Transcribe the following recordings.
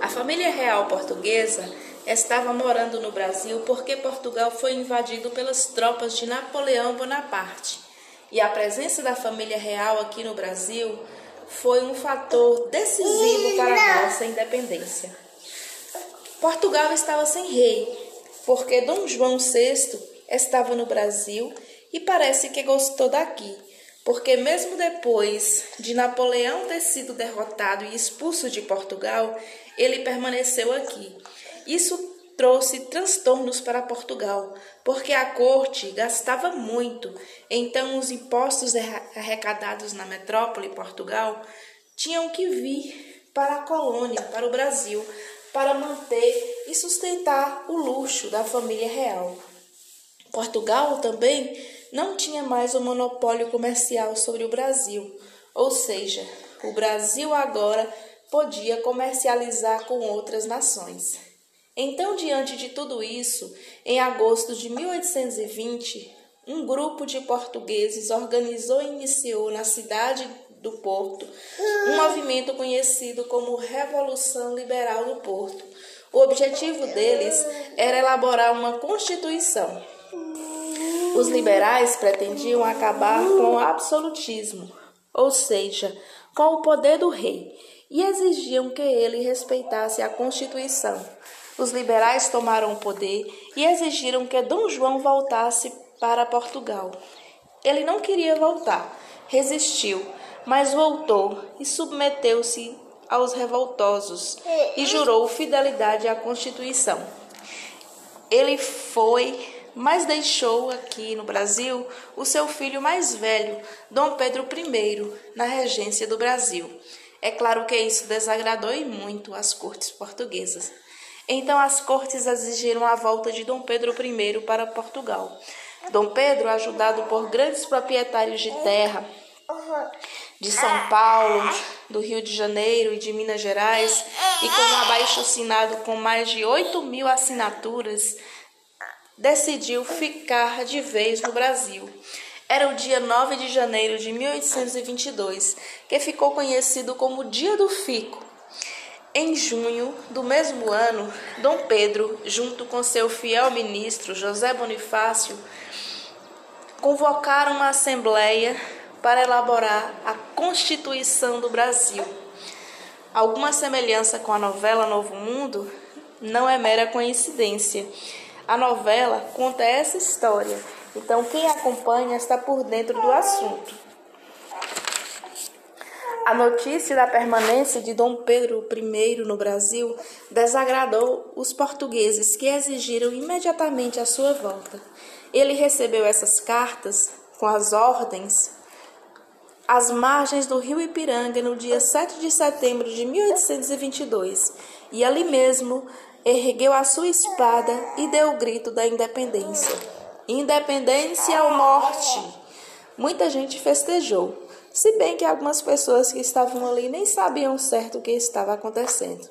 A família real portuguesa estava morando no Brasil porque Portugal foi invadido pelas tropas de Napoleão Bonaparte. E a presença da família real aqui no Brasil foi um fator decisivo para a nossa independência. Portugal estava sem rei, porque Dom João VI estava no Brasil e parece que gostou daqui, porque mesmo depois de Napoleão ter sido derrotado e expulso de Portugal, ele permaneceu aqui. Isso trouxe transtornos para Portugal, porque a corte gastava muito, então os impostos arrecadados na metrópole Portugal tinham que vir para a colônia, para o Brasil, para manter e sustentar o luxo da família real. Portugal também não tinha mais o monopólio comercial sobre o Brasil, ou seja, o Brasil agora podia comercializar com outras nações. Então, diante de tudo isso, em agosto de 1820, um grupo de portugueses organizou e iniciou na cidade do Porto um movimento conhecido como Revolução Liberal do Porto. O objetivo deles era elaborar uma constituição. Os liberais pretendiam acabar com o absolutismo, ou seja, com o poder do rei, e exigiam que ele respeitasse a Constituição os liberais tomaram o poder e exigiram que Dom João voltasse para Portugal. Ele não queria voltar, resistiu, mas voltou e submeteu-se aos revoltosos e jurou fidelidade à Constituição. Ele foi, mas deixou aqui no Brasil o seu filho mais velho, Dom Pedro I, na regência do Brasil. É claro que isso desagradou e muito as cortes portuguesas. Então as cortes exigiram a volta de Dom Pedro I para Portugal. Dom Pedro, ajudado por grandes proprietários de terra de São Paulo, do Rio de Janeiro e de Minas Gerais, e com um abaixo assinado com mais de 8 mil assinaturas, decidiu ficar de vez no Brasil. Era o dia 9 de janeiro de 1822, que ficou conhecido como Dia do Fico, em junho do mesmo ano, Dom Pedro, junto com seu fiel ministro José Bonifácio, convocaram uma assembleia para elaborar a Constituição do Brasil. Alguma semelhança com a novela Novo Mundo não é mera coincidência. A novela conta essa história, então quem acompanha está por dentro do assunto. A notícia da permanência de Dom Pedro I no Brasil desagradou os portugueses, que exigiram imediatamente a sua volta. Ele recebeu essas cartas com as ordens às margens do rio Ipiranga no dia 7 de setembro de 1822 e ali mesmo ergueu a sua espada e deu o grito da independência. Independência ou morte! Muita gente festejou se bem que algumas pessoas que estavam ali nem sabiam certo o que estava acontecendo.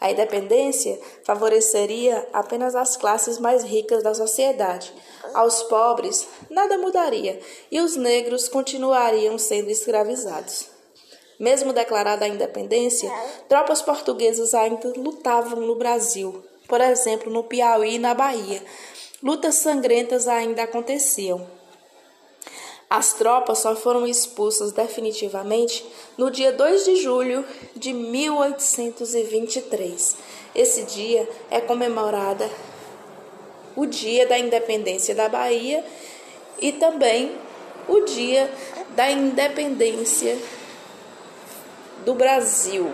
A independência favoreceria apenas as classes mais ricas da sociedade. Aos pobres, nada mudaria e os negros continuariam sendo escravizados. Mesmo declarada a independência, tropas portuguesas ainda lutavam no Brasil, por exemplo, no Piauí e na Bahia. Lutas sangrentas ainda aconteciam. As tropas só foram expulsas definitivamente no dia 2 de julho de 1823. Esse dia é comemorada o Dia da Independência da Bahia e também o Dia da Independência do Brasil.